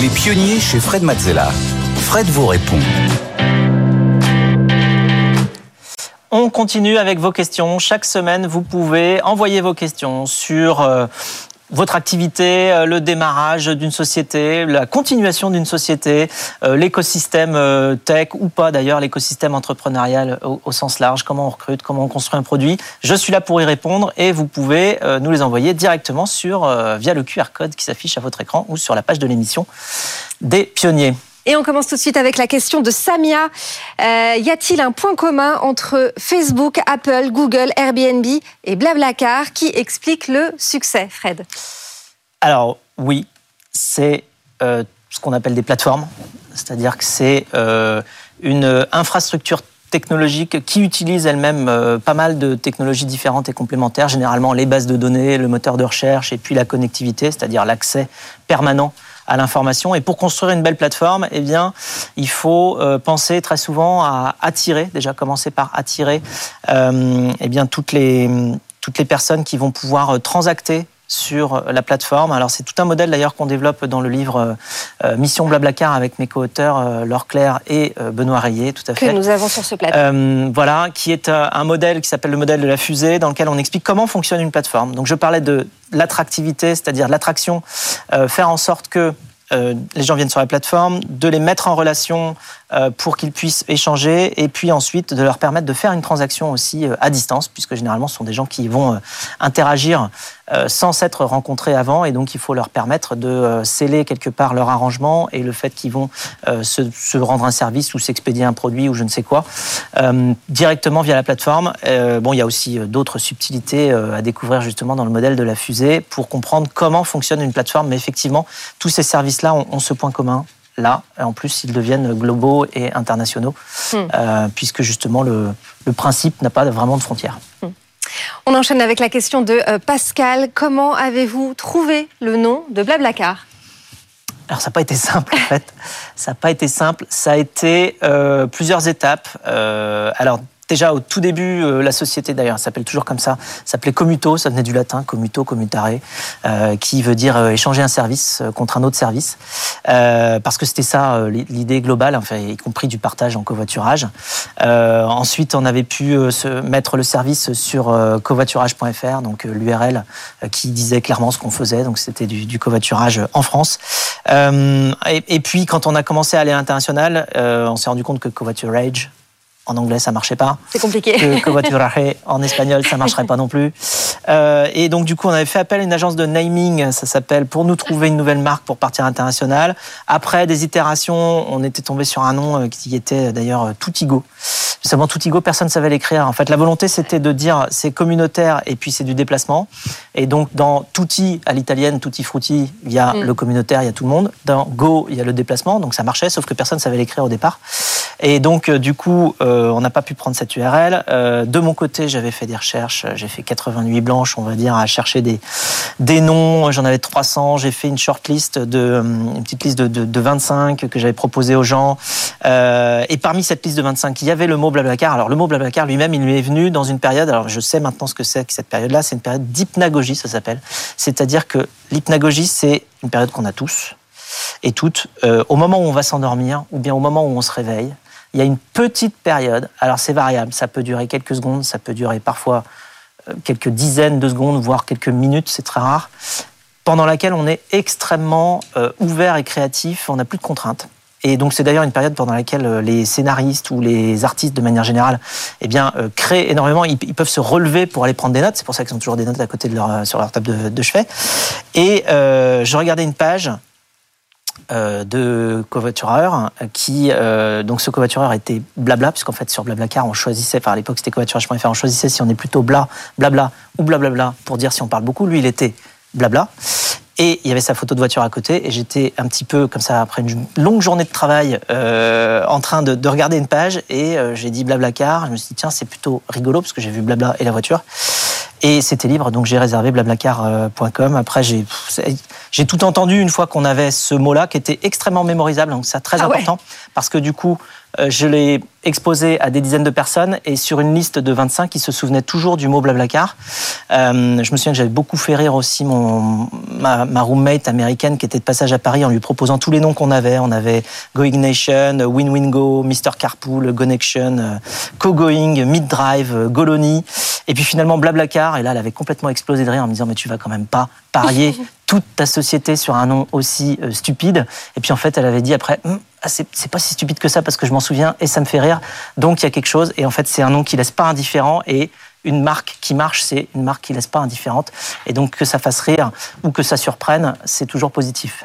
Les pionniers chez Fred Mazzella. Fred vous répond. On continue avec vos questions. Chaque semaine, vous pouvez envoyer vos questions sur euh, votre activité, euh, le démarrage d'une société, la continuation d'une société, euh, l'écosystème euh, tech ou pas d'ailleurs, l'écosystème entrepreneurial au, sens large, comment on recrute, comment on construit un produit. Je suis là pour y répondre et vous pouvez nous les envoyer directement via le QR code qui s'affiche à votre écran ou sur la page de l'émission des pionniers. Et on commence tout de suite avec la question de Samia. Euh, y a-t-il un point commun entre Facebook, Apple, Google, Airbnb et Blablacar qui explique le succès, Fred? Alors oui, c'est euh, ce qu'on appelle des plateformes, c'est-à-dire que c'est euh, une infrastructure technologique qui utilise elle-même pas mal de technologies différentes et complémentaires, généralement les bases de données, le moteur de recherche et puis la connectivité, c'est-à-dire l'accès permanent à l'information. Et pour construire une belle plateforme, eh bien, il faut euh, penser très souvent à attirer, déjà commencer par attirer euh, eh bien, toutes, les, toutes les personnes qui vont pouvoir euh, transacter sur la plateforme. Alors c'est tout un modèle d'ailleurs qu'on développe dans le livre euh, Mission Blablacar avec mes co-auteurs euh, Laure Claire et euh, Benoît Rayet, tout à fait. Que nous avons sur ce plateau. voilà, qui est un modèle qui s'appelle le modèle de la fusée, dans lequel on explique comment fonctionne une plateforme. Donc je parlais de l'attractivité, c'est-à-dire l'attraction, faire en sorte que les gens viennent sur la plateforme, de les mettre en relation pour qu'ils puissent échanger et puis ensuite de leur permettre de faire une transaction aussi à distance, puisque généralement ce sont des gens qui vont interagir euh, sans s'être rencontrés avant et donc il faut leur permettre de euh, sceller quelque part leur arrangement et le fait qu'ils vont euh, se, rendre un service ou s'expédier un produit ou je ne sais quoi directement via la plateforme. bon, il y a aussi d'autres subtilités à découvrir justement dans le modèle de la fusée pour comprendre comment fonctionne une plateforme. Mais effectivement, tous ces services-là ont, ce point commun là. En plus, ils deviennent globaux et internationaux, hmm. puisque justement le, principe n'a pas vraiment de frontières. Hmm. On enchaîne avec la question de euh, Pascal. Comment avez-vous trouvé le nom de Blablacar? Alors ça n'a pas été simple en fait. Ça n'a pas été simple. Ça a été euh, plusieurs étapes. Euh, alors Déjà au tout début, euh, la société d'ailleurs s'appelle toujours comme ça, s'appelait Commuto, ça venait du latin, commuto, commutare, euh, qui veut dire euh, échanger un service contre un autre service, parce que c'était ça l'idée globale, y compris du partage en covoiturage. ensuite, on avait pu mettre le service sur covoiturage.fr, donc l'URL qui disait clairement ce qu'on faisait, donc c'était du, covoiturage en France. Et, et, puis, quand on a commencé à aller à l'international, on s'est rendu compte que covoiturage en anglais ça marchait pas. C'est compliqué. Que, que en espagnol ça marcherait pas non plus. Euh, et donc du coup on avait fait appel à une agence de naming, ça s'appelle, pour nous trouver une nouvelle marque pour partir international. Après des itérations, on était tombé sur un nom euh, qui était d'ailleurs Toutigo. Seulement Toutigo, personne ne savait l'écrire. En fait, la volonté c'était de dire c'est communautaire et puis c'est du déplacement. Et donc dans Tutti à l'italienne, Tutti Frutti, il y a mm. le communautaire, il y a tout le monde. Dans Go, il y a le déplacement, donc ça marchait, sauf que personne ne savait l'écrire au départ. Et donc euh, du coup euh, on n'a pas pu prendre cette URL. Euh, de mon côté, j'avais fait des recherches. J'ai fait 88 blanches, on va dire, à chercher des, des noms. J'en avais 300. J'ai fait une shortlist de, une petite liste de, de, 25 que j'avais proposé aux gens. et parmi cette liste de 25, il y avait le mot Blablacar. Alors, le mot Blablacar lui-même, il lui est venu dans une période. Alors, je sais maintenant ce que c'est que cette période-là. C'est une période d'hypnagogie, ça s'appelle. C'est-à-dire que l'hypnagogie, c'est une période qu'on a tous et toutes, au moment où on va s'endormir ou bien au moment où on se réveille, il y a une petite période, alors c'est variable, ça peut durer quelques secondes, ça peut durer parfois euh, quelques dizaines de secondes, voire quelques minutes, c'est très rare, pendant laquelle on est extrêmement euh, ouvert et créatif, on n'a plus de contraintes. Et donc c'est d'ailleurs une période pendant laquelle euh, les scénaristes ou les artistes de manière générale eh bien, créent énormément, ils, peuvent se relever pour aller prendre des notes, c'est pour ça qu'ils ont toujours des notes à côté de leur, sur leur table de, chevet. Et je regardais une page de covoitureurs qui euh, donc ce covoitureur était blabla puisqu'en fait sur Blablacar on choisissait enfin à l'époque c'était covoiturage.fr on choisissait si on est plutôt bla blabla ou blablabla pour dire si on parle beaucoup. Lui il était blabla. Et il y avait sa photo de voiture à côté et j'étais un petit peu comme ça après une longue journée de travail euh, en train de, de, regarder une page et j'ai dit blablacar. Je me suis dit tiens c'est plutôt rigolo parce que j'ai vu blabla et la voiture et c'était libre, donc j'ai réservé blablacar.com. Après, j'ai, j'ai tout entendu une fois qu'on avait ce mot-là qui était extrêmement mémorisable, donc c'est très ah important, parce que du coup, je l'ai exposé à des dizaines de personnes et sur une liste de 25 qui se souvenaient toujours du mot Blablacar. Euh, je me souviens que j'avais beaucoup fait rire aussi mon, ma, ma, roommate américaine qui était de passage à Paris en lui proposant tous les noms qu'on avait. On avait Going Nation, Win Win Go, Mr Carpool, Connection, euh, Co-Going, Mid Drive, Goloni. Et puis finalement Blablacar. Et là, elle avait complètement explosé de rire en me disant mais tu vas quand même pas parier toute ta société sur un nom aussi euh, stupide. Et puis en fait, elle avait dit après, ah, c'est pas si stupide que ça parce que je m'en souviens et ça me fait rire. Donc il y a quelque chose. Et en fait, c'est un nom qui laisse pas indifférent et une marque qui marche, c'est une marque qui laisse pas indifférente. Et donc que ça fasse rire ou que ça surprenne, c'est toujours positif.